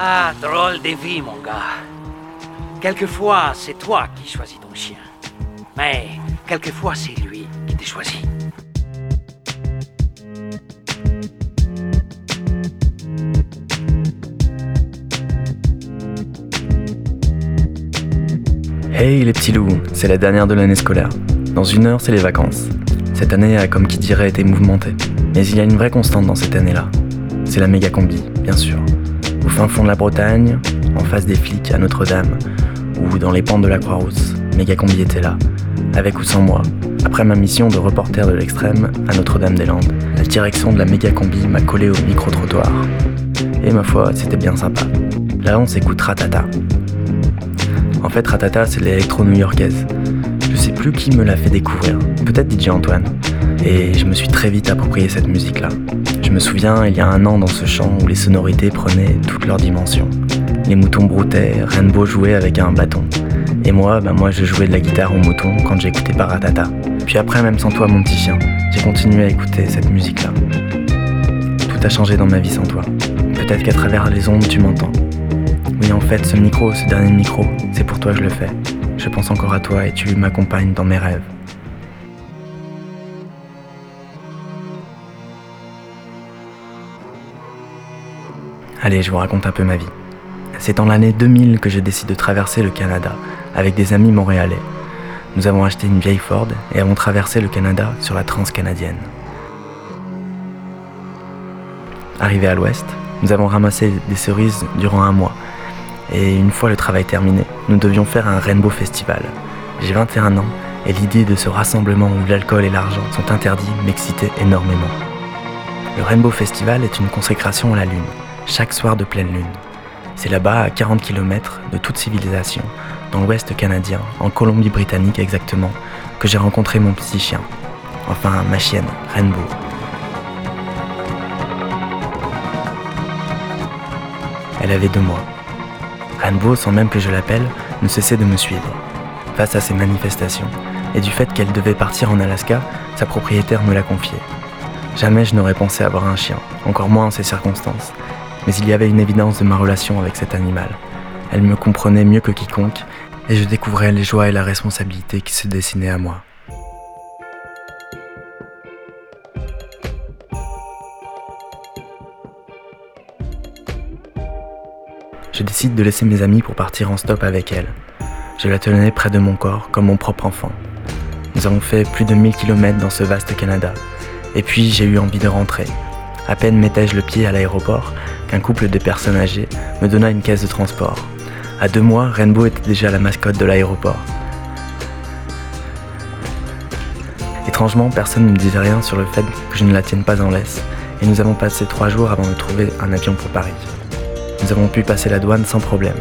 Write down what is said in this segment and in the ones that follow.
Ah, drôle de vie, mon gars. Quelquefois, c'est toi qui choisis ton chien. Mais quelquefois, c'est lui qui te choisit. Hey les petits loups, c'est la dernière de l'année scolaire. Dans une heure, c'est les vacances. Cette année a, comme qui dirait, été mouvementée. Mais il y a une vraie constante dans cette année-là. C'est la méga combi, bien sûr. Fin fond de la Bretagne, en face des flics à Notre-Dame, ou dans les pentes de la Croix-Rousse, méga combi était là, avec ou sans moi. Après ma mission de reporter de l'extrême à Notre-Dame-des-Landes, la direction de la méga combi m'a collé au micro-trottoir. Et ma foi, c'était bien sympa. Là, on s'écoute Ratata. En fait, Ratata, c'est l'électro new-yorkaise. Je sais plus qui me l'a fait découvrir, peut-être DJ Antoine. Et je me suis très vite approprié cette musique-là. Je me souviens, il y a un an, dans ce chant où les sonorités prenaient toutes leurs dimensions. Les moutons broutaient, Rainbow jouait avec un bâton. Et moi, bah moi je jouais de la guitare au mouton quand j'écoutais Paratata. Puis après, même sans toi, mon petit chien, j'ai continué à écouter cette musique-là. Tout a changé dans ma vie sans toi. Peut-être qu'à travers les ondes, tu m'entends. Oui, en fait, ce micro, ce dernier micro, c'est pour toi que je le fais. Je pense encore à toi et tu m'accompagnes dans mes rêves. Allez, je vous raconte un peu ma vie. C'est en l'année 2000 que je décide de traverser le Canada avec des amis montréalais. Nous avons acheté une vieille Ford et avons traversé le Canada sur la transcanadienne. Arrivé à l'ouest, nous avons ramassé des cerises durant un mois. Et une fois le travail terminé, nous devions faire un Rainbow Festival. J'ai 21 ans et l'idée de ce rassemblement où l'alcool et l'argent sont interdits m'excitait énormément. Le Rainbow Festival est une consécration à la Lune, chaque soir de pleine Lune. C'est là-bas, à 40 km de toute civilisation, dans l'ouest canadien, en Colombie-Britannique exactement, que j'ai rencontré mon petit chien. Enfin, ma chienne, Rainbow. Elle avait deux mois. Rainbow, sans même que je l'appelle, ne cessait de me suivre. Face à ces manifestations, et du fait qu'elle devait partir en Alaska, sa propriétaire me l'a confiée. Jamais je n'aurais pensé avoir un chien, encore moins en ces circonstances, mais il y avait une évidence de ma relation avec cet animal. Elle me comprenait mieux que quiconque, et je découvrais les joies et la responsabilité qui se dessinaient à moi. Je décide de laisser mes amis pour partir en stop avec elle. Je la tenais près de mon corps comme mon propre enfant. Nous avons fait plus de 1000 km dans ce vaste Canada. Et puis j'ai eu envie de rentrer. À peine mettais-je le pied à l'aéroport qu'un couple de personnes âgées me donna une caisse de transport. À deux mois, Rainbow était déjà la mascotte de l'aéroport. Étrangement, personne ne me disait rien sur le fait que je ne la tienne pas en laisse, et nous avons passé trois jours avant de trouver un avion pour Paris. Nous avons pu passer la douane sans problème.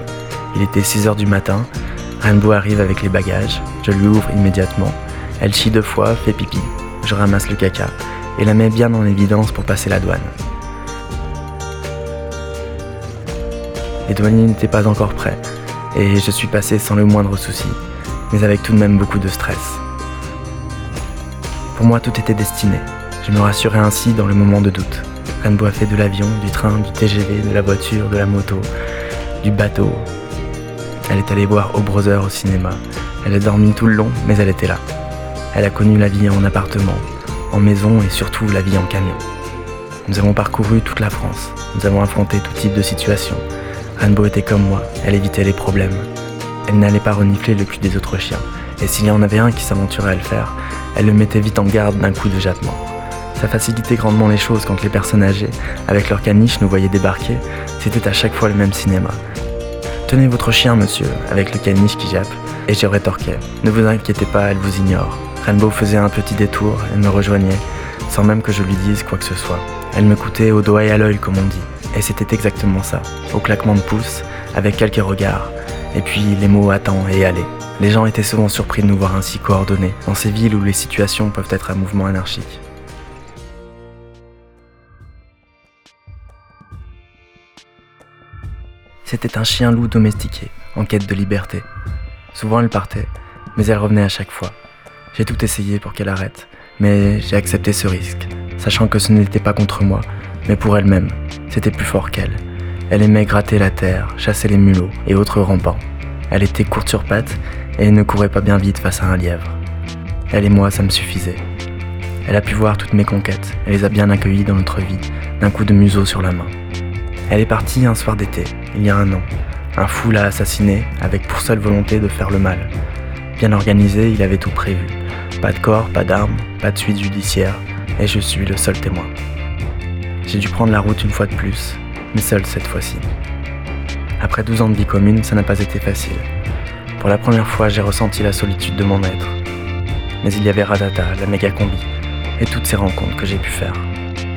Il était 6 heures du matin, Rainbow arrive avec les bagages, je lui ouvre immédiatement. Elle chie deux fois, fait pipi, je ramasse le caca et la mets bien en évidence pour passer la douane. Les douaniers n'étaient pas encore prêts et je suis passé sans le moindre souci, mais avec tout de même beaucoup de stress. Pour moi, tout était destiné. Je me rassurais ainsi dans le moment de doute. Rainbow a de l'avion, du train, du TGV, de la voiture, de la moto, du bateau. Elle est allée voir au Brother au cinéma. Elle a dormi tout le long, mais elle était là. Elle a connu la vie en appartement, en maison et surtout la vie en camion. Nous avons parcouru toute la France. Nous avons affronté tout type de situations. Rainbow était comme moi, elle évitait les problèmes. Elle n'allait pas renifler le cul des autres chiens. Et s'il y en avait un qui s'aventurait à le faire, elle le mettait vite en garde d'un coup de jappement. Ça facilitait grandement les choses quand les personnes âgées, avec leurs caniches, nous voyaient débarquer. C'était à chaque fois le même cinéma. Tenez votre chien, monsieur, avec le caniche qui jappe. Et je rétorquais. Ne vous inquiétez pas, elle vous ignore. Rainbow faisait un petit détour et me rejoignait, sans même que je lui dise quoi que ce soit. Elle me coûtait au doigt et à l'œil, comme on dit. Et c'était exactement ça, au claquement de pouces, avec quelques regards, et puis les mots attends et aller. Les gens étaient souvent surpris de nous voir ainsi coordonnés, dans ces villes où les situations peuvent être un mouvement anarchique. C'était un chien loup domestiqué, en quête de liberté. Souvent elle partait, mais elle revenait à chaque fois. J'ai tout essayé pour qu'elle arrête, mais j'ai accepté ce risque, sachant que ce n'était pas contre moi, mais pour elle-même. C'était plus fort qu'elle. Elle aimait gratter la terre, chasser les mulots et autres rampants. Elle était courte sur pattes et ne courait pas bien vite face à un lièvre. Elle et moi, ça me suffisait. Elle a pu voir toutes mes conquêtes et les a bien accueillies dans notre vie, d'un coup de museau sur la main. Elle est partie un soir d'été, il y a un an. Un fou l'a assassiné avec pour seule volonté de faire le mal. Bien organisé, il avait tout prévu. Pas de corps, pas d'armes, pas de suite judiciaire, et je suis le seul témoin. J'ai dû prendre la route une fois de plus, mais seul cette fois-ci. Après 12 ans de vie commune, ça n'a pas été facile. Pour la première fois, j'ai ressenti la solitude de mon être. Mais il y avait Radata, la méga combi, et toutes ces rencontres que j'ai pu faire.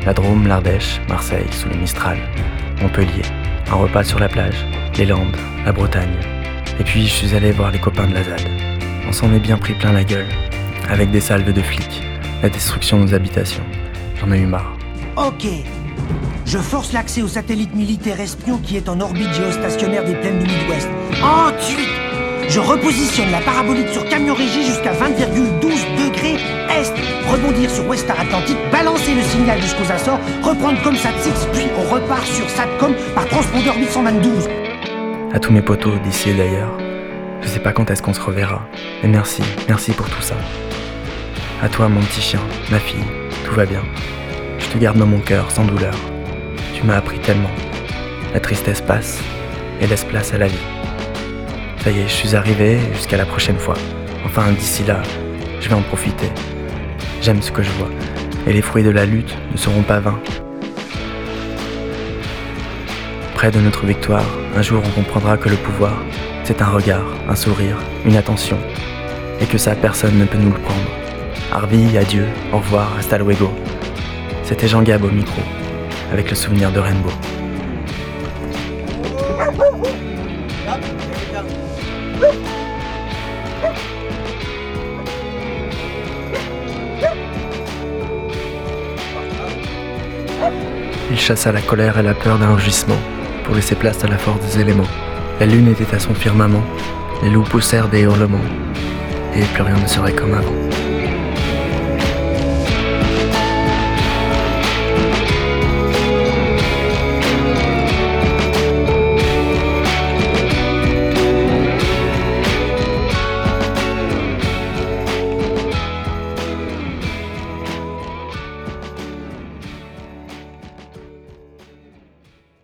La Drôme, l'Ardèche, Marseille, sous le Mistral, Montpellier, un repas sur la plage, les Landes, la Bretagne. Et puis je suis allé voir les copains de la ZAD. On s'en est bien pris plein la gueule, avec des salves de flics, la destruction de nos habitations. J'en ai eu marre. Ok. Je force l'accès au satellite militaire espion qui est en orbite géostationnaire des plaines du Midwest. Ensuite, je repositionne la parabolique sur camion régie jusqu'à 20,12 degrés est. Rebondir sur Westar Atlantique, balancer le signal jusqu'aux Açores, reprendre comme SAT6, puis on repart sur SATCOM par transpondeur 822. À tous mes potos d'ici et d'ailleurs, je sais pas quand est-ce qu'on se reverra, mais merci, merci pour tout ça. À toi, mon petit chien, ma fille, tout va bien. Te garde dans mon cœur, sans douleur. Tu m'as appris tellement. La tristesse passe et laisse place à la vie. Ça y est, je suis arrivé jusqu'à la prochaine fois. Enfin, d'ici là, je vais en profiter. J'aime ce que je vois, et les fruits de la lutte ne seront pas vains. Près de notre victoire, un jour on comprendra que le pouvoir, c'est un regard, un sourire, une attention, et que ça personne ne peut nous le prendre. Harvey, adieu, au revoir, hasta luego. C'était Jean Gab au micro, avec le souvenir de Rainbow. Il chassa la colère et la peur d'un rugissement pour laisser place à la force des éléments. La lune était à son firmament, les loups poussèrent des hurlements, et plus rien ne serait comme avant.